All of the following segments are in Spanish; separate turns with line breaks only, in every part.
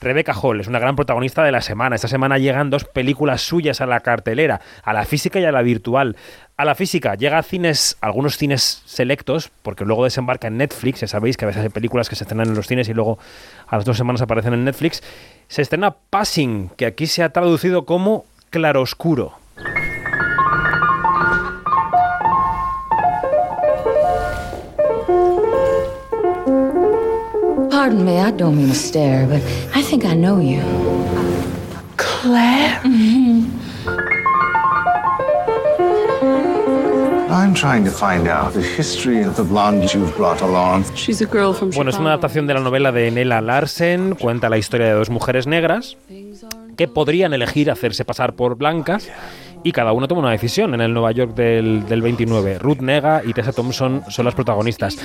Rebecca Hall es una gran protagonista de la semana. Esta semana llegan dos películas suyas a la cartelera, a la física y a la virtual. A la física llega a cines, algunos cines selectos, porque luego desembarca en Netflix. Ya sabéis que a veces hay películas que se estrenan en los cines y luego a las dos semanas aparecen en Netflix. Se estrena Passing, que aquí se ha traducido como claroscuro.
Pardon me, I don't mean to stare, but I think I know you.
Claire?
I'm trying to find out the history of the blonde you've brought along.
She's a girl from
Bueno, es una adaptación de la novela de Nella Larsen, cuenta la historia de dos mujeres negras que podrían elegir hacerse pasar por blancas y cada una toma una decisión en el Nueva York del, del 29. Ruth Nega y Tessa Thompson son las protagonistas.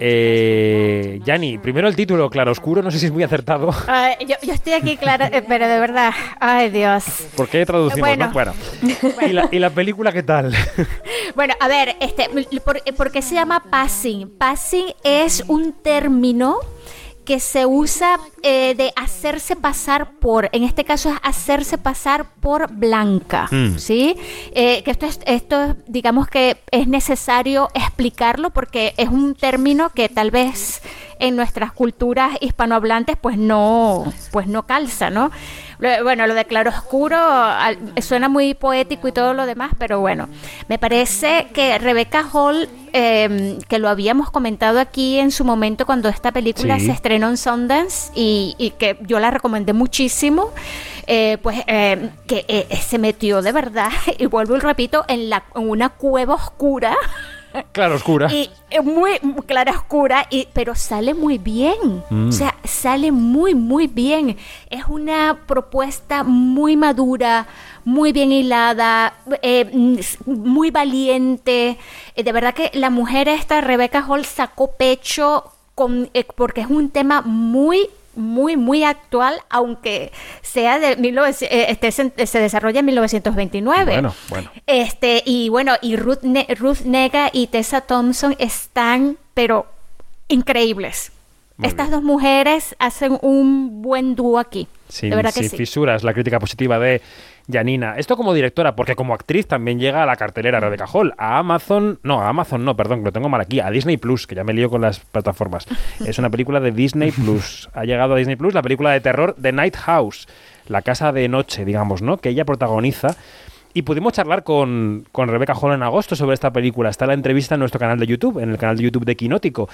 Eh, primero el título, Claroscuro, no sé si es muy acertado.
Ay, yo, yo estoy aquí, claro, eh, pero de verdad, ay Dios.
¿Por qué traducimos?
Bueno.
no? bueno. ¿Y, la, y la película qué tal?
Bueno, a ver, este, ¿por, por qué se llama passing? Passing es un término que se usa eh, de hacerse pasar por, en este caso es hacerse pasar por blanca,
Mm.
¿sí? Eh, que esto es, esto digamos que es necesario explicarlo porque es un término que tal vez en nuestras culturas hispanohablantes pues no, pues no calza, ¿no? Bueno, lo de claroscuro suena muy poético y todo lo demás, pero bueno, me parece que Rebecca Hall, eh, que lo habíamos comentado aquí en su momento cuando esta película
Sí.
se estrenó en Sundance y, y que yo la recomendé muchísimo, eh, pues eh, que eh, se metió de verdad, y vuelvo y repito, en, la, en una cueva oscura.
Claroscura.
Y eh, muy clara oscura, y, pero sale muy bien.
Mm.
O sea, sale muy, muy bien. Es una propuesta muy madura, muy bien hilada, eh, mm, muy valiente. Eh, de verdad que la mujer esta, Rebecca Hall, sacó pecho con, eh, porque es un tema muy muy muy actual aunque sea de 1900, eh, este, se, se desarrolla en 1929
Bueno, bueno.
este, y bueno, y Ruth, Ne- Ruth Nega y Tessa Thompson están, pero increíbles.
Muy
Estas
bien.
dos mujeres hacen un buen dúo aquí.
Sin,
de verdad que
sin
sí.
fisuras, la crítica positiva de Janina. Esto como directora, porque como actriz también llega a la cartelera Rebecca Hall, a Amazon, no, a Amazon no, perdón, que lo tengo mal aquí, a Disney Plus, que ya me lío con las plataformas. Es una película de Disney Plus. Ha llegado a Disney Plus la película de terror The Night House, la casa de noche, digamos, ¿no? Que ella protagoniza. Y pudimos charlar con, con Rebecca Hall en agosto sobre esta película. Está la entrevista en nuestro canal de YouTube, en el canal de YouTube de Quinótico.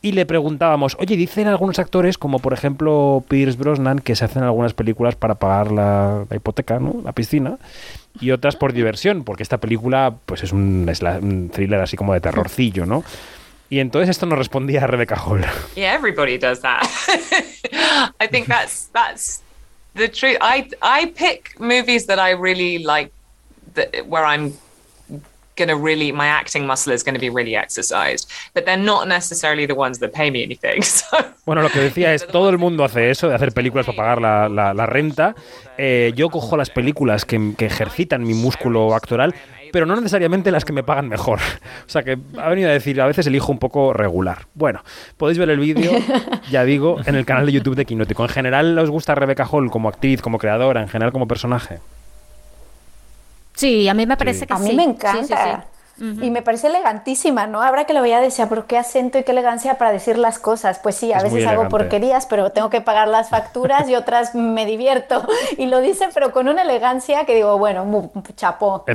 Y le preguntábamos, oye, dicen algunos actores, como por ejemplo Pierce Brosnan, que se hacen algunas películas para pagar la, hipoteca, ¿no? La piscina, y otras por diversión, porque esta película pues es un, la- thriller así como de terrorcillo, ¿no? Y entonces esto nos respondía Rebecca Hall.
Yeah, everybody does that. I think that's that's the truth. I I pick movies that I really like, where I'm gonna really my acting muscle is gonna be really exercised, but they're not necessarily the ones that pay me anything. So
Bueno, lo que decía es, todo el mundo hace eso, de hacer películas para pagar la, la- la renta. Eh, yo cojo las películas que, que ejercitan mi músculo actoral, pero no necesariamente las que me pagan mejor. O sea que ha venido a decir, a veces elijo un poco regular. Bueno, podéis ver el vídeo, ya digo, en el canal de YouTube de Quinótico. En general, ¿os gusta Rebecca Hall como actriz, como creadora, en general como personaje?
Sí, a mí me parece que
A mí
sí.
me
Sí,
encanta.
sí, sí.
Y me parece elegantísima, ¿no? Habrá que lo veía decía, pero qué acento y qué elegancia para decir las cosas. Pues sí, a
Es muy
veces hago porquerías, pero tengo que pagar las facturas y otras me divierto. Y lo dice, pero con una elegancia que digo, bueno, mu- chapó, muy